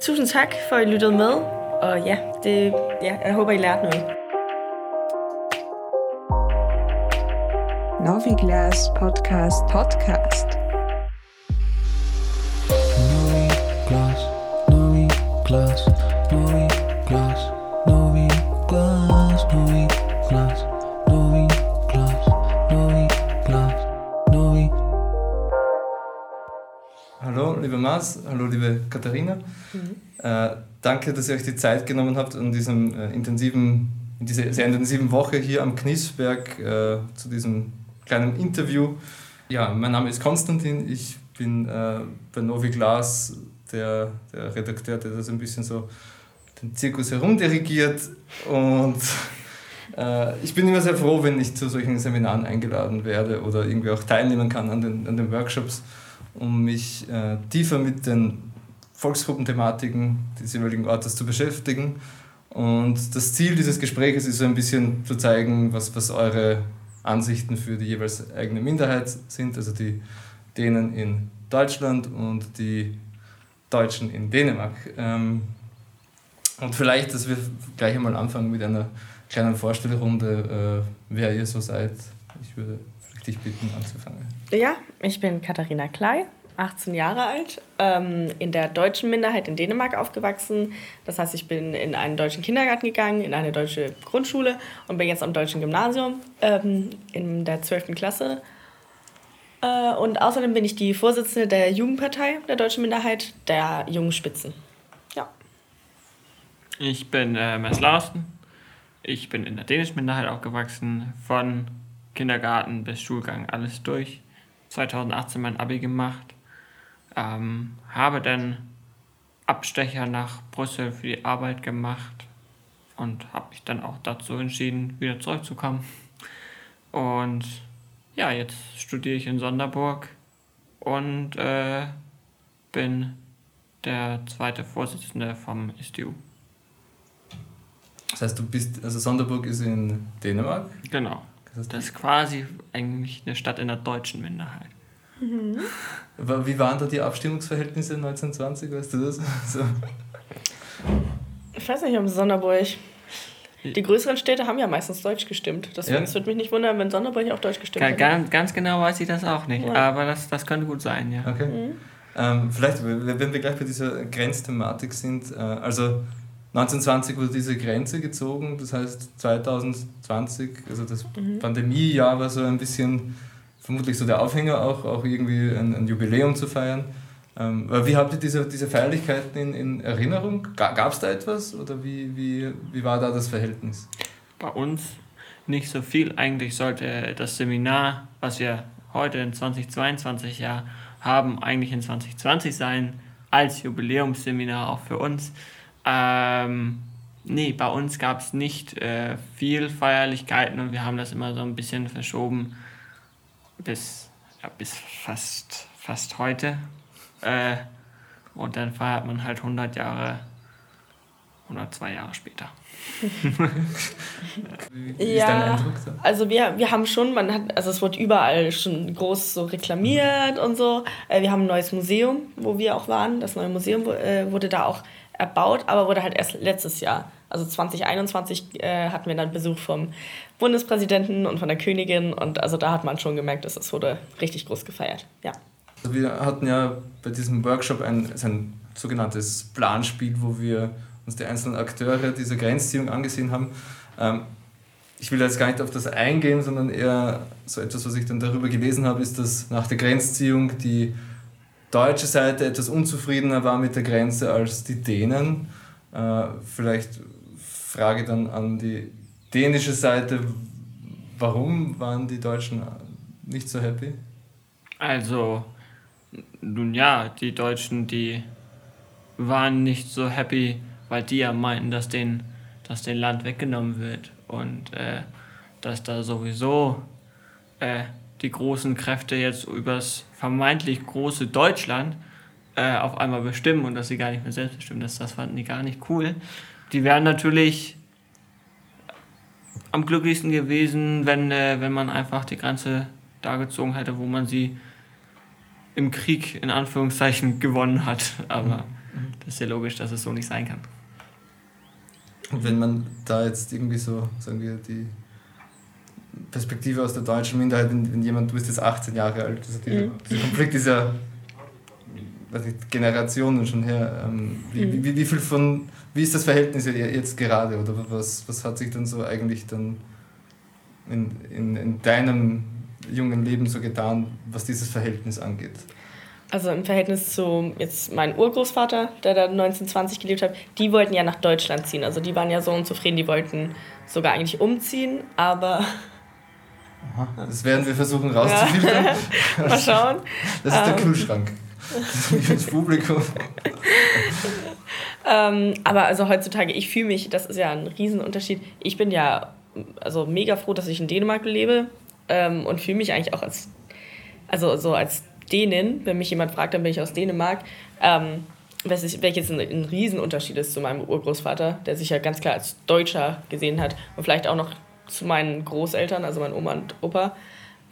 Tusind tak for, at I lyttede med. Og ja, det, ja, jeg håber, I lærte noget. Noviglas Podcast Podcast. Novi glas, novi glas, novi glas, novi glas, novi glas, novi glas, novi glas, novi. Hallo, liebe Mars, hallo, liebe Katharina. Äh, danke, dass ihr euch die Zeit genommen habt, an diesem äh, intensiven, in dieser sehr intensiven Woche hier am Knisberg äh, zu diesem kleinen Interview. Ja, mein Name ist Konstantin, ich bin äh, bei Novi Glas der, der Redakteur, der das ein bisschen so den Zirkus herumdirigiert und äh, ich bin immer sehr froh, wenn ich zu solchen Seminaren eingeladen werde oder irgendwie auch teilnehmen kann an den, an den Workshops, um mich tiefer mit den Volksgruppenthematiken des jeweiligen Ortes zu beschäftigen. Und das Ziel dieses Gesprächs ist so ein bisschen zu zeigen, was, was eure Ansichten für die jeweils eigene Minderheit sind, also die Dänen in Deutschland und die Deutschen in Dänemark. Ähm, und vielleicht, dass wir gleich einmal anfangen mit einer kleinen Vorstellrunde, äh, wer ihr so seid. Ich würde dich bitten, anzufangen. Ja, ich bin Katharina Klei, 18 Jahre alt, ähm, in der deutschen Minderheit in Dänemark aufgewachsen. Das heißt, ich bin in einen deutschen Kindergarten gegangen, in eine deutsche Grundschule und bin jetzt am deutschen Gymnasium ähm, in der 12. Klasse. Äh, und außerdem bin ich die Vorsitzende der Jugendpartei der deutschen Minderheit, der Jungen Spitzen. Ja. Ich bin äh, Mess Larsen. Ich bin in der dänischen Minderheit aufgewachsen, von Kindergarten bis Schulgang, alles durch. 2018 mein Abi gemacht. Ähm, habe dann Abstecher nach Brüssel für die Arbeit gemacht und habe mich dann auch dazu entschieden, wieder zurückzukommen. Und ja, jetzt studiere ich in Sonderburg und äh, bin der zweite Vorsitzende vom SDU. Das heißt, du bist, also Sonderburg ist in Dänemark. Genau. Das heißt, Das ist quasi eigentlich eine Stadt in der deutschen Minderheit. Wa- Wie waren da die Abstimmungsverhältnisse 1920, weißt du das? So. Ich weiß nicht, um Sonderburg. Die größeren Städte haben ja meistens Deutsch gestimmt. Deswegen Ja. es würde mich nicht wundern, wenn Sonderburg auch Deutsch gestimmt hätte. Ganz, ganz genau weiß ich das auch nicht, Ja. aber das, das könnte gut sein, ja. Okay. Ähm, vielleicht, wenn wir gleich bei dieser Grenzthematik sind, äh, also 1920 wurde diese Grenze gezogen, das heißt 2020, also das Pandemiejahr war so ein bisschen, vermutlich so der Aufhänger auch, auch irgendwie ein, ein Jubiläum zu feiern. Ähm, wie habt ihr diese, diese Feierlichkeiten in, in Erinnerung? Gab es da etwas oder wie, wie, wie war da das Verhältnis? Bei uns nicht so viel. Eigentlich sollte das Seminar, was wir heute in 2022 ja haben, eigentlich in 2020 sein, als Jubiläumsseminar auch für uns. Ähm, nee, bei uns gab es nicht äh, viel Feierlichkeiten und wir haben das immer so ein bisschen verschoben bis, ja, bis fast, fast heute. Äh, und dann feiert man halt 100 Jahre, 102 Jahre später. Wie, wie ist dein Ja. Eindruck? So? Also wir, wir haben schon, man hat, also es wurde überall schon groß so reklamiert und so. Äh, Wir haben ein neues Museum, wo wir auch waren. Das neue Museum äh, wurde da auch erbaut, aber wurde halt erst letztes Jahr. Also 2021 äh, hatten wir dann Besuch vom Bundespräsidenten und von der Königin und also da hat man schon gemerkt, dass es wurde richtig groß gefeiert. Ja. Also wir hatten ja bei diesem Workshop ein, ein sogenanntes Planspiel, wo wir uns die einzelnen Akteure dieser Grenzziehung angesehen haben. Ähm, ich will jetzt gar nicht auf das eingehen, sondern eher so etwas, was ich dann darüber gelesen habe, ist, dass nach der Grenzziehung die deutsche Seite etwas unzufriedener war mit der Grenze als die Dänen. Äh, vielleicht Frage dann an die dänische Seite, warum waren die Deutschen nicht so happy? Also, nun ja, die Deutschen, die waren nicht so happy, weil die ja meinten, dass denen, dass denen Land weggenommen wird und äh, dass da sowieso äh, die großen Kräfte jetzt übers vermeintlich große Deutschland äh, auf einmal bestimmen und dass sie gar nicht mehr selbst bestimmen. Das, das fanden die gar nicht cool. Die wären natürlich am glücklichsten gewesen, wenn, äh, wenn man einfach die Grenze da gezogen hätte, wo man sie im Krieg in Anführungszeichen gewonnen hat. Aber das ist ja logisch, dass es so nicht sein kann. Und wenn man da jetzt irgendwie so, sagen wir, die Perspektive aus der deutschen Minderheit, wenn, wenn jemand, du bist jetzt 18 Jahre alt, also dieser, Mhm. dieser Konflikt ist ja nicht, Generationen schon her. Ähm, wie, Mhm. wie, wie viel von, wie ist das Verhältnis jetzt gerade oder was, was hat sich dann so eigentlich dann in, in, in deinem jungen Leben so getan, was dieses Verhältnis angeht? Also im Verhältnis zu jetzt meinem Urgroßvater, der da 1920 gelebt hat, die wollten ja nach Deutschland ziehen. Also die waren ja so unzufrieden, die wollten sogar eigentlich umziehen, aber Das werden wir versuchen rauszufiltern. mal schauen. Das ist der Ähm. Kühlschrank. Das Publikum. Ähm, aber also heutzutage, ich fühle mich, das ist ja ein Riesenunterschied. Ich bin ja also mega froh, dass ich in Dänemark lebe ähm, und fühle mich eigentlich auch als, also so als Dänin. Wenn mich jemand fragt, dann bin ich aus Dänemark. Ähm, welches, welches ein, ein Riesenunterschied ist zu meinem Urgroßvater, der sich ja ganz klar als Deutscher gesehen hat und vielleicht auch noch zu meinen Großeltern, also meinen Oma und Opa,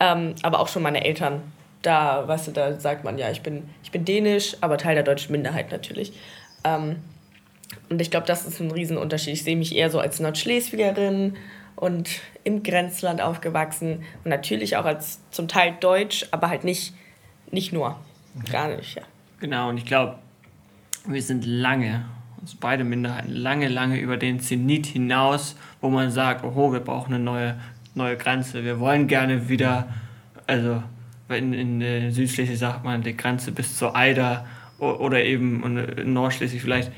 ähm, aber auch schon meine Eltern. Da, weißt du, da sagt man ja, ich bin, ich bin dänisch, aber Teil der deutschen Minderheit natürlich. Ähm, und ich glaube, das ist ein Riesenunterschied. Ich sehe mich eher so als Nordschleswigerin und im Grenzland aufgewachsen und natürlich auch als zum Teil Deutsch, aber halt nicht, nicht nur. Gar nicht, ja. Genau, und ich glaube, wir sind lange, uns beide Minderheiten, lange, lange über den Zenit hinaus, wo man sagt, oho, wir brauchen eine neue, neue Grenze. Wir wollen gerne wieder, also in, in äh, Südschleswig sagt man die Grenze bis zur Eider oder eben in Nordschleswig vielleicht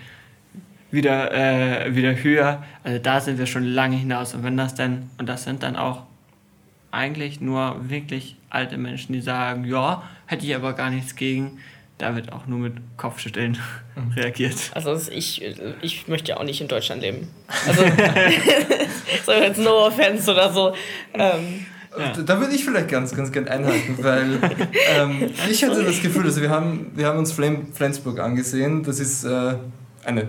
wieder, äh, wieder höher. Also da sind wir schon lange hinaus. Und wenn das dann, und das sind dann auch eigentlich nur wirklich alte Menschen, die sagen, ja, hätte ich aber gar nichts gegen. Da wird auch nur mit Kopfschütteln reagiert. Also ich, ich möchte ja auch nicht in Deutschland leben. Also, so jetzt no offense oder so. Ähm, Ja. Da würde ich vielleicht ganz, ganz gern einhaken, weil ähm, ich hatte das Gefühl, also wir haben, wir haben uns Flensburg angesehen. Das ist äh, eine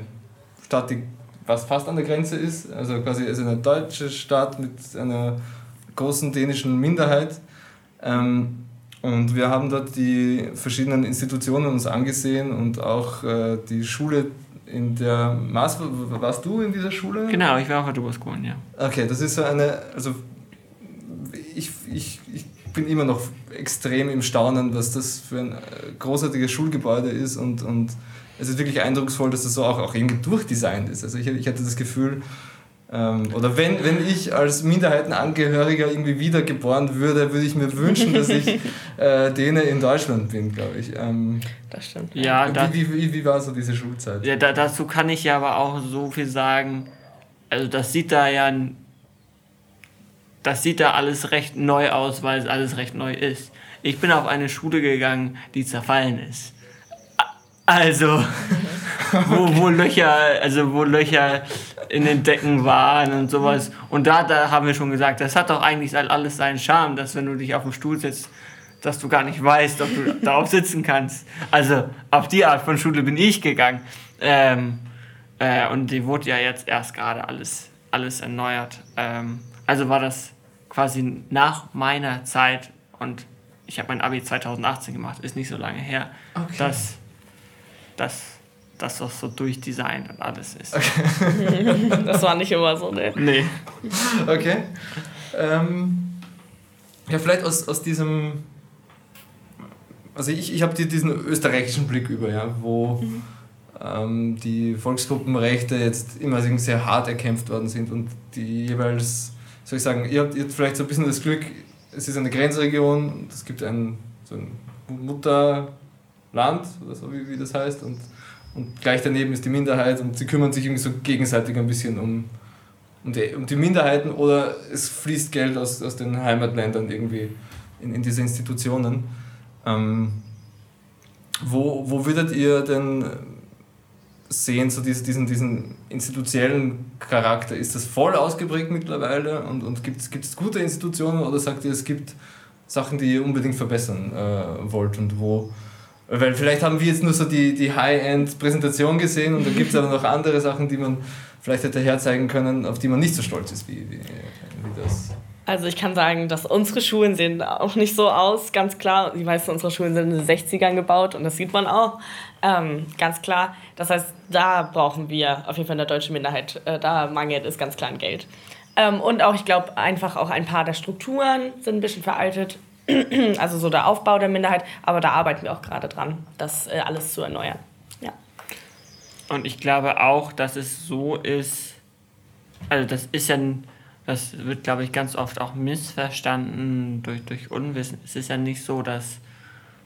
Stadt, die was fast an der Grenze ist. Also quasi ist eine deutsche Stadt mit einer großen dänischen Minderheit. Ähm, und wir haben dort die verschiedenen Institutionen uns angesehen und auch äh, die Schule, in der Maß, warst du in dieser Schule? Genau, ich war auch auf Duberskolen, ja. Okay, das ist so eine, also ich, ich, ich bin immer noch extrem im Staunen, was das für ein äh, großartiges Schulgebäude ist und, und es ist wirklich eindrucksvoll, dass das so auch, auch irgendwie durchdesignt ist. Also ich, ich hatte das Gefühl, ähm, oder wenn, wenn ich als Minderheitenangehöriger irgendwie wiedergeboren würde, würde ich mir wünschen, dass ich äh, Däne in Deutschland bin, glaube ich. Ähm, das stimmt. Ja, wie, wie, wie, wie war so diese Schulzeit? ja da, dazu kann ich ja aber auch so viel sagen. Also das sieht da ja, das sieht da alles recht neu aus, weil es alles recht neu ist. Ich bin auf eine Schule gegangen, die zerfallen ist. Also, wo, wo Löcher, also wo Löcher in den Decken waren und sowas. Und da, da haben wir schon gesagt, das hat doch eigentlich alles seinen Charme, dass wenn du dich auf den Stuhl setzt, dass du gar nicht weißt, ob du darauf sitzen kannst. Also auf die Art von Schule bin ich gegangen. Ähm, äh, und die wurde ja jetzt erst gerade alles, alles erneuert. Ähm, also war das quasi nach meiner Zeit und ich habe mein Abi 2018 gemacht, ist nicht so lange her, Okay. dass, dass, dass das so durchdesignt und alles ist. Das war nicht immer so, ne? Nee. Okay. Ähm, ja, vielleicht aus, aus diesem. Also ich, ich habe diesen österreichischen Blick über, ja, wo ähm, die Volksgruppenrechte jetzt immer sehr hart erkämpft worden sind und die jeweils, soll ich sagen, ihr habt, ihr habt vielleicht so ein bisschen das Glück, es ist eine Grenzregion und es gibt ein, so ein Mutterland oder so, wie, wie das heißt, und, und gleich daneben ist die Minderheit und sie kümmern sich irgendwie so gegenseitig ein bisschen um, um die, um die Minderheiten oder es fließt Geld aus, aus den Heimatländern irgendwie in, in diese Institutionen. Ähm, wo, wo würdet ihr denn sehen, so diesen, diesen, diesen institutionellen Charakter? Ist das voll ausgeprägt mittlerweile und, und gibt es gute Institutionen oder sagt ihr, es gibt Sachen, die ihr unbedingt verbessern äh, wollt und wo? Weil vielleicht haben wir jetzt nur so die, die High-End-Präsentation gesehen und da gibt es aber noch andere Sachen, die man vielleicht hätte herzeigen können, auf die man nicht so stolz ist wie, wie, wie das. Also ich kann sagen, dass unsere Schulen sehen auch nicht so aus, ganz klar. Die meisten unserer Schulen sind in den 60ern gebaut und das sieht man auch, ähm, ganz klar. Das heißt, da brauchen wir auf jeden Fall in der deutschen Minderheit, äh, da mangelt es ganz klar an Geld. Ähm, und auch, ich glaube, einfach auch ein paar der Strukturen sind ein bisschen veraltet. also so der Aufbau der Minderheit, aber da arbeiten wir auch gerade dran, das äh, alles zu erneuern. Ja. Und ich glaube auch, dass es so ist, also das ist ja, das wird, glaube ich, ganz oft auch missverstanden durch, durch Unwissen. Es ist ja nicht so, dass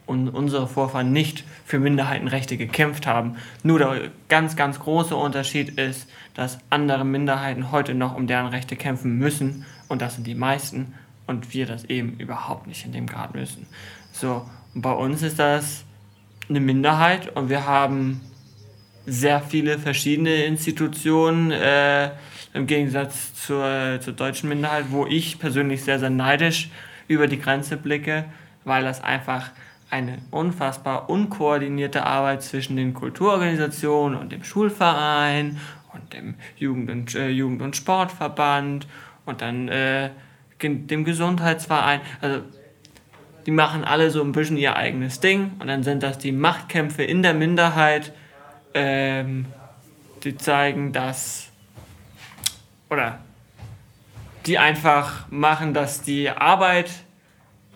un unsere Vorfahren nicht für Minderheitenrechte gekämpft haben. Nur der ganz, ganz große Unterschied ist, dass andere Minderheiten heute noch um deren Rechte kämpfen müssen und das sind die meisten und wir das eben überhaupt nicht in dem Grad müssen. So, und bei uns ist das eine Minderheit und wir haben sehr viele verschiedene Institutionen äh, im Gegensatz zur, zur deutschen Minderheit, wo ich persönlich sehr, sehr neidisch über die Grenze blicke, weil das einfach eine unfassbar unkoordinierte Arbeit zwischen den Kulturorganisationen und dem Schulverein und dem Jugend- und, äh, Jugend und Sportverband und dann äh, dem Gesundheitsverein. Also die machen alle so ein bisschen ihr eigenes Ding und dann sind das die Machtkämpfe in der Minderheit, ähm, die zeigen, dass oder die einfach machen, dass die Arbeit,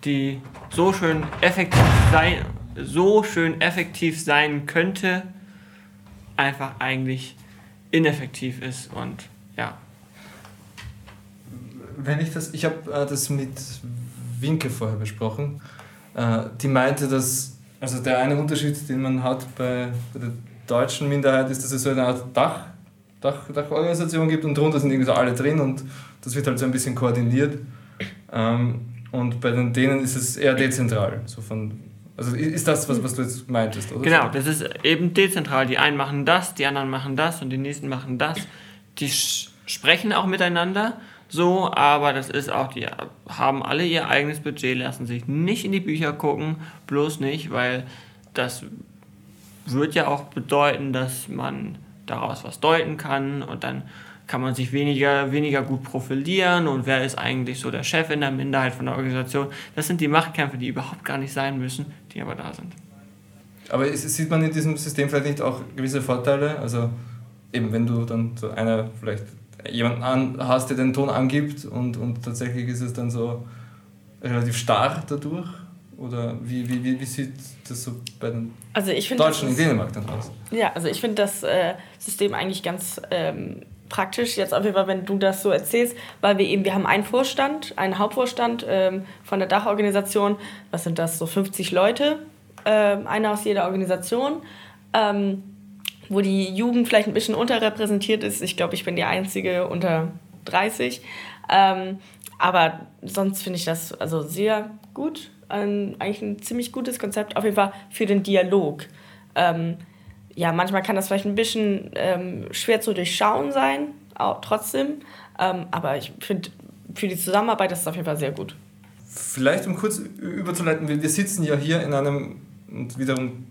die so schön effektiv sein, so schön effektiv sein könnte, einfach eigentlich ineffektiv ist und ja. Wenn ich das, ich habe äh, das mit Winke vorher besprochen. Äh, die meinte, dass, also der eine Unterschied, den man hat bei, bei der deutschen Minderheit, ist, dass es so eine Art Dach, Dach, Dachorganisation gibt und drunter sind irgendwie so alle drin und das wird halt so ein bisschen koordiniert. Ähm, und bei den denen ist es eher dezentral. So von, also ist das, was, was du jetzt meintest, oder? Genau, das ist eben dezentral. Die einen machen das, die anderen machen das und die nächsten machen das. Die sprechen auch miteinander so, aber das ist auch, die haben alle ihr eigenes Budget, lassen sich nicht in die Bücher gucken, bloß nicht, weil das wird ja auch bedeuten, dass man daraus was deuten kann und dann kann man sich weniger, weniger gut profilieren und wer ist eigentlich so der Chef in der Minderheit von der Organisation. Das sind die Machtkämpfe, die überhaupt gar nicht sein müssen, die aber da sind. Aber sieht man in diesem System vielleicht nicht auch gewisse Vorteile? Also eben, wenn du dann so einer vielleicht jemanden an, hast, der den Ton angibt und, und tatsächlich ist es dann so relativ starr dadurch? Oder wie, wie, wie, wie sieht das so bei den Also das Deutschen in Dänemark dann aus? Ja, also ich finde das äh, System eigentlich ganz ähm, praktisch, jetzt auf jeden Fall, wenn du das so erzählst, weil wir eben, wir haben einen Vorstand, einen Hauptvorstand ähm, von der Dachorganisation, was sind das, so 50 Leute, ähm, einer aus jeder Organisation, ähm, wo die Jugend vielleicht ein bisschen unterrepräsentiert ist. Ich glaube, ich bin die Einzige unter 30. Ähm, aber sonst finde ich das also sehr gut. Ein, eigentlich ein ziemlich gutes Konzept, auf jeden Fall für den Dialog. Ähm, ja, manchmal kann das vielleicht ein bisschen ähm, schwer zu durchschauen sein, auch trotzdem. Ähm, aber ich finde, für die Zusammenarbeit ist es auf jeden Fall sehr gut. Vielleicht um kurz überzuleiten, wir sitzen ja hier in einem, und wiederum,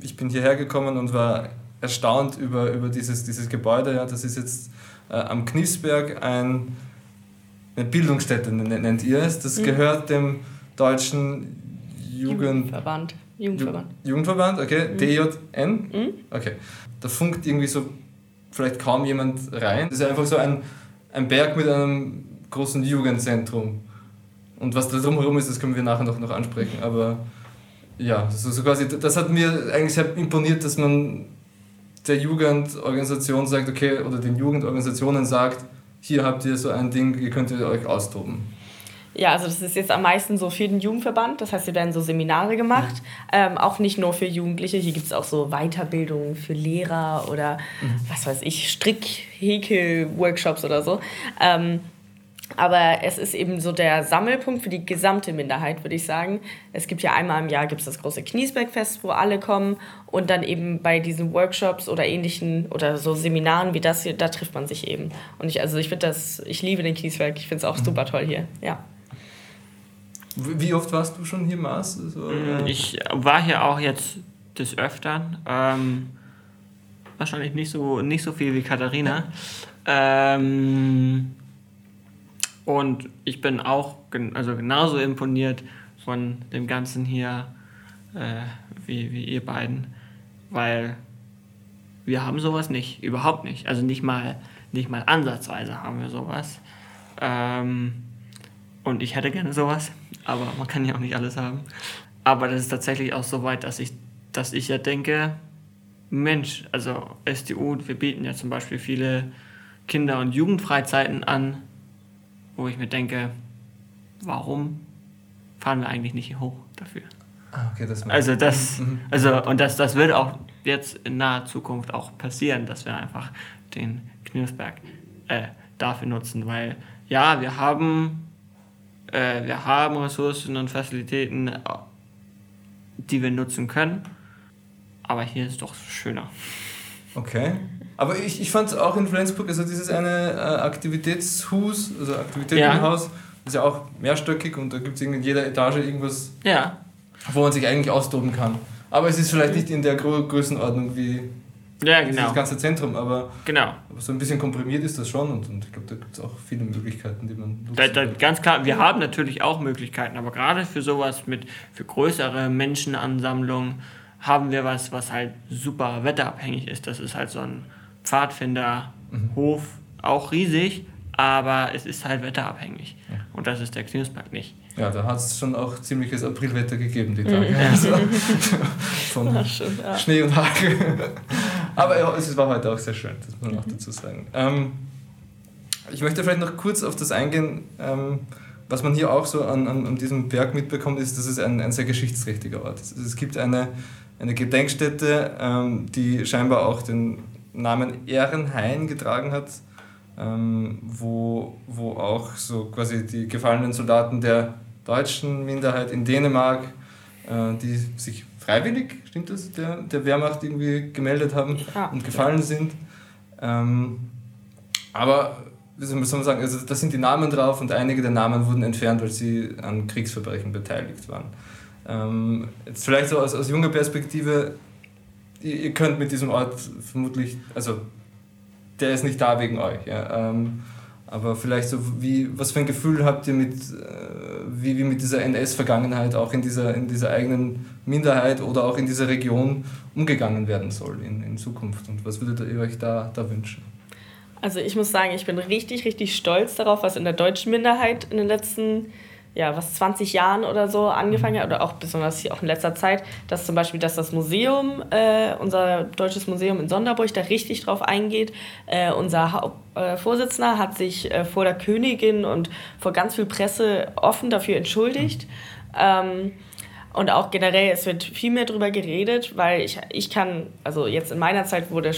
ich bin hierher gekommen und war erstaunt über, über dieses, dieses Gebäude. Ja, das ist jetzt äh, am Kniesberg ein, eine Bildungsstätte, nen- nennt ihr es. Das Mhm. gehört dem deutschen Jugend, Jugendverband. Jugendverband. Ju- Jugendverband, okay, Mhm. DJN. Mhm. Okay. Da funkt irgendwie so vielleicht kaum jemand rein. Das ist einfach so ein, ein Berg mit einem großen Jugendzentrum. Und was da drumherum ist, das können wir nachher noch, noch ansprechen. Aber ja, so, so quasi, das hat mir eigentlich sehr imponiert, dass man der Jugendorganisation sagt, okay, oder den Jugendorganisationen sagt, hier habt ihr so ein Ding, ihr könnt ihr euch austoben. Ja, also das ist jetzt am meisten so für den Jugendverband. Das heißt, hier werden so Seminare gemacht. Ähm, auch nicht nur für Jugendliche. Hier gibt es auch so Weiterbildungen für Lehrer oder was weiß ich, Strick, Häkel, Workshops oder so. Ähm, aber es ist eben so der Sammelpunkt für die gesamte Minderheit, würde ich sagen. Es gibt ja einmal im Jahr gibt's das große Kniesbergfest, wo alle kommen. Und dann eben bei diesen Workshops oder ähnlichen oder so Seminaren wie das hier, da trifft man sich eben. Und ich, also ich finde das, ich liebe den Kniesberg. Ich finde es auch super toll hier. Ja. Wie oft warst du schon hier, Mars? So, äh, Ich war hier auch jetzt des Öfteren. Ähm, wahrscheinlich nicht so, nicht so viel wie Katharina. Ähm, Und ich bin auch gen also genauso imponiert von dem Ganzen hier äh, wie, wie ihr beiden, weil wir haben sowas nicht, überhaupt nicht. Also nicht mal, nicht mal ansatzweise haben wir sowas. Ähm, und ich hätte gerne sowas, aber man kann ja auch nicht alles haben. Aber das ist tatsächlich auch so weit, dass ich, dass ich ja denke, Mensch, also SDU, wir bieten ja zum Beispiel viele Kinder- und Jugendfreizeiten an, wo ich mir denke, warum fahren wir eigentlich nicht hier hoch dafür? Ah, okay, das Also das, Mhm. also und das, das wird auch jetzt in naher Zukunft auch passieren, dass wir einfach den Knirfsberg äh, dafür nutzen, weil ja, wir haben, äh, wir haben Ressourcen und Facilitäten, äh, die wir nutzen können, aber hier ist es doch schöner. Okay. Aber ich, ich fand auch in Flensburg, also dieses eine äh, Aktivitätshus, also Aktivitätenhaus, ist ja auch mehrstöckig und da gibt es in jeder Etage irgendwas, Ja, wo man sich eigentlich austoben kann. Aber es ist vielleicht nicht in der Gro Größenordnung wie ja genau, ganze Zentrum, aber, genau. aber so ein bisschen komprimiert ist das schon und, und ich glaube, da gibt es auch viele Möglichkeiten, die man Da, da, ganz klar, wir haben natürlich auch Möglichkeiten, aber gerade für sowas mit, für größere Menschenansammlungen haben wir was, was halt super wetterabhängig ist. Das ist halt so ein Pfadfinderhof, auch riesig, aber es ist halt wetterabhängig. Und das ist der Knirpsberg nicht. Ja, da hat es schon auch ziemliches Aprilwetter gegeben, die Tage. Also, von schön, ja. Schnee und Hagel. Aber ja, es war heute auch sehr schön, das muss man auch dazu sagen. Ähm, ich möchte vielleicht noch kurz auf das eingehen, ähm, was man hier auch so an, an, an diesem Berg mitbekommt, ist, dass es ein, ein sehr geschichtsträchtiger Ort ist. Also es gibt eine, eine Gedenkstätte, ähm, die scheinbar auch den Namen Ehrenhain getragen hat, ähm, wo, wo auch so quasi die gefallenen Soldaten der deutschen Minderheit in Dänemark, äh, die sich freiwillig, stimmt das, der, der Wehrmacht irgendwie gemeldet haben Ja. und gefallen sind. Ähm, aber, wie soll man sagen, also da sind die Namen drauf und einige der Namen wurden entfernt, weil sie an Kriegsverbrechen beteiligt waren. Ähm, jetzt vielleicht so aus, aus junger Perspektive, ihr, könnt mit diesem Ort vermutlich, also der ist nicht da wegen euch. Ja, ähm, aber vielleicht so, wie, was für ein Gefühl habt ihr mit, äh, wie, wie mit dieser NS-Vergangenheit auch in dieser, in dieser eigenen Minderheit oder auch in dieser Region umgegangen werden soll in, in Zukunft? Und was würdet ihr euch da, da wünschen? Also ich muss sagen, ich bin richtig, richtig stolz darauf, was in der deutschen Minderheit in den letzten, ja, was 20 Jahren oder so angefangen hat, oder auch besonders hier auch in letzter Zeit, dass zum Beispiel, dass das Museum, äh, unser deutsches Museum in Sonderburg, da richtig drauf eingeht. Äh, unser Haupt, äh, Vorsitzender hat sich äh, vor der Königin und vor ganz viel Presse offen dafür entschuldigt. Ähm, und auch generell, es wird viel mehr darüber geredet, weil ich, ich kann, also jetzt in meiner Zeit wurde,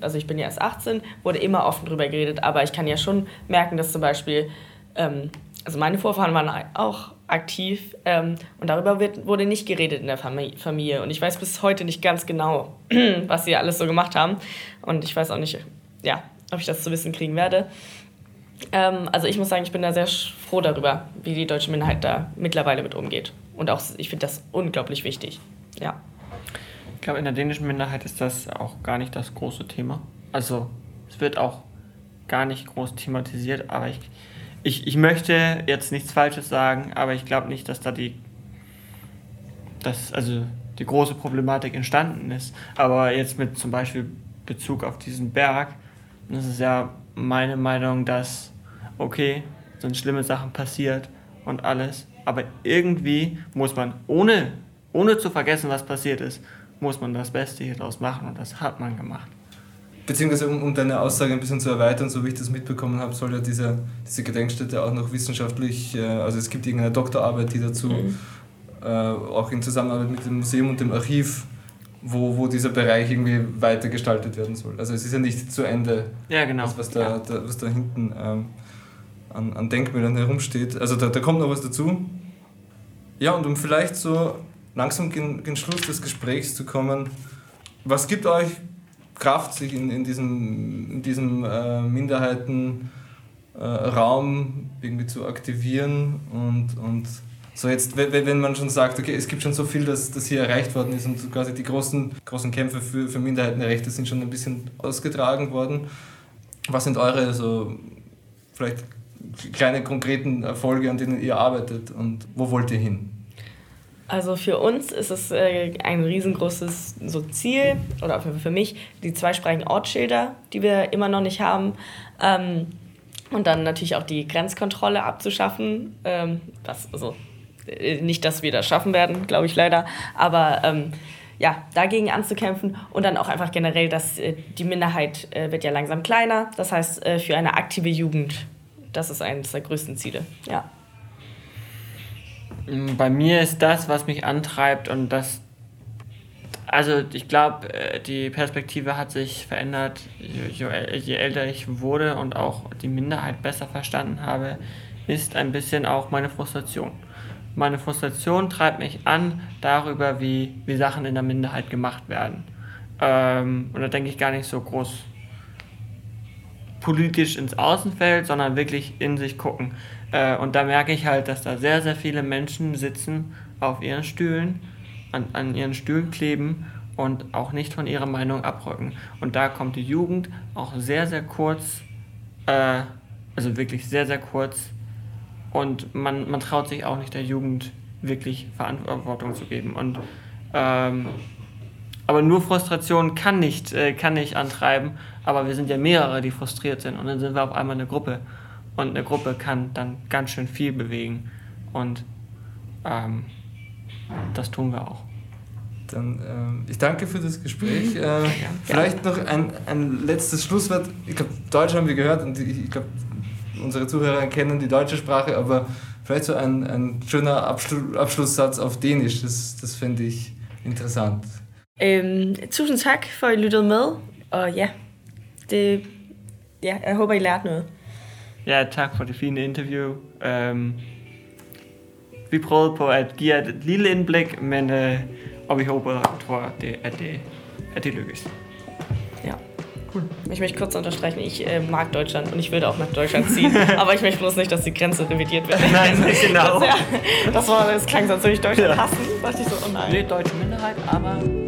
also ich bin ja erst 18, wurde immer offen drüber geredet, aber ich kann ja schon merken, dass zum Beispiel, ähm, also meine Vorfahren waren auch aktiv ähm, und darüber wird, wurde nicht geredet in der Fami- Familie. Und ich weiß bis heute nicht ganz genau, was sie alles so gemacht haben. Und ich weiß auch nicht, ja, ob ich das zu wissen kriegen werde. Ähm, also ich muss sagen, ich bin da sehr froh darüber, wie die deutsche Minderheit da mittlerweile mit umgeht. Und auch, ich finde das unglaublich wichtig. Ja. Ich glaube, in der dänischen Minderheit ist das auch gar nicht das große Thema. Also es wird auch gar nicht groß thematisiert, aber ich, ich, ich möchte jetzt nichts Falsches sagen, aber ich glaube nicht, dass da die, dass, also die große Problematik entstanden ist. Aber jetzt mit zum Beispiel Bezug auf diesen Berg, das ist ja meine Meinung, dass, okay, sind schlimme Sachen passiert und alles, aber irgendwie muss man, ohne, ohne zu vergessen, was passiert ist, muss man das Beste hier draus machen und das hat man gemacht. Beziehungsweise, um, um deine Aussage ein bisschen zu erweitern, so wie ich das mitbekommen habe, soll ja diese, diese Gedenkstätte auch noch wissenschaftlich, äh, also es gibt irgendeine Doktorarbeit, die dazu äh, auch in Zusammenarbeit mit dem Museum und dem Archiv, wo, wo dieser Bereich irgendwie weiter gestaltet werden soll. Also es ist ja nicht zu Ende, Ja, genau. was, was, da, ja. da, was da hinten ähm, an, an Denkmälern herumsteht. Also da, da kommt noch was dazu. Ja, und um vielleicht so langsam gen, gen Schluss des Gesprächs zu kommen, was gibt euch Kraft, sich in, in diesem, in diesem äh, Minderheitenraum äh, irgendwie zu aktivieren und, und so jetzt, wenn man schon sagt, okay, es gibt schon so viel, das, das hier erreicht worden ist und quasi die großen, großen Kämpfe für, für Minderheitenrechte sind schon ein bisschen ausgetragen worden. Was sind eure so vielleicht kleine konkreten Erfolge, an denen ihr arbeitet und wo wollt ihr hin? Also für uns ist es äh, ein riesengroßes so Ziel, oder für, mich, die zweisprachigen Ortsschilder, die wir immer noch nicht haben. Ähm, und dann natürlich auch die Grenzkontrolle abzuschaffen. Ähm, was, also, äh, nicht, dass wir das schaffen werden, glaube ich leider. Aber ähm, ja, dagegen anzukämpfen und dann auch einfach generell, dass äh, die Minderheit wird ja langsam kleiner. Das heißt, für eine aktive Jugend, das ist eines der größten Ziele. Ja. Bei mir ist das, was mich antreibt und das, also ich glaube, äh, die Perspektive hat sich verändert, je älter ich wurde und auch die Minderheit besser verstanden habe, ist ein bisschen auch meine Frustration. Meine Frustration treibt mich an darüber, wie, wie Sachen in der Minderheit gemacht werden. Ähm, und da denke ich gar nicht so groß politisch ins Außenfeld, sondern wirklich in sich gucken. Äh, und da merke ich halt, dass da sehr, sehr viele Menschen sitzen auf ihren Stühlen, an, an ihren Stühlen kleben und auch nicht von ihrer Meinung abrücken. Und da kommt die Jugend auch sehr, sehr kurz, äh, also wirklich sehr, sehr kurz. Und man, man traut sich auch nicht der Jugend wirklich Verantwortung zu geben. Und ähm, aber nur Frustration kann nicht, äh, kann nicht antreiben. Aber wir sind ja mehrere, die frustriert sind. Und dann sind wir auf einmal eine Gruppe. Und eine Gruppe kann dann ganz schön viel bewegen. Und ähm, das tun wir auch. Dann, ähm, ich danke für das Gespräch. Äh, vielleicht noch ein, ein letztes Schlusswort. Ich glaube, Deutsch haben wir gehört und ich, ich glaube, unsere Zuhörer kennen die deutsche Sprache, aber vielleicht so ein, ein schöner Abschlu Abschlusssatz auf Dänisch, das, das finde ich interessant. Øhm, tusind tak for, at I lyttede med. Og ja, det, ja, jeg håber, I lærte noget. Ja, tak for det fine interview. Øhm, vi prøvede på at give jer et lille indblik, men, øh, og vi håber og tror, det, at, det, at det lykkes. Ja. Cool. Ich möchte kurz unterstreichen, ich äh, mag Deutschland und ich würde auch nach Deutschland ziehen. aber ich möchte bloß nicht, dass die Grenze revidiert wird. Nein, nicht genau. Das, ja, das, war, das klang so, als würde ich Deutschland hassen. Da dachte ich so, oh nein. Nee, deutsche Minderheit, aber. Ja.